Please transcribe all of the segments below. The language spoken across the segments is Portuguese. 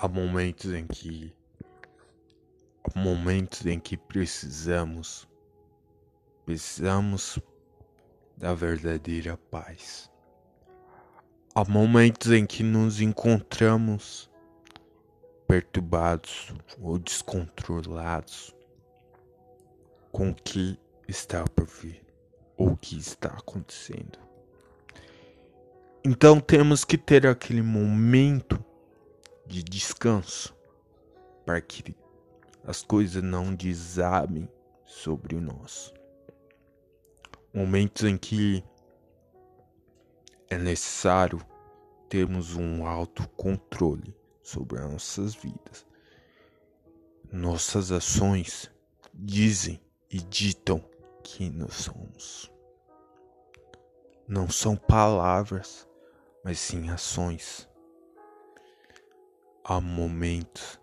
Há momentos em que há momentos em que precisamos precisamos da verdadeira paz. Há momentos em que nos encontramos perturbados ou descontrolados com o que está por vir ou o que está acontecendo. Então temos que ter aquele momento de descanso para que as coisas não desabem sobre nós. Momentos em que é necessário termos um autocontrole sobre as nossas vidas. Nossas ações dizem e ditam quem nós somos. Não são palavras, mas sim ações. Há momentos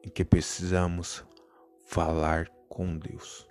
em que precisamos falar com Deus.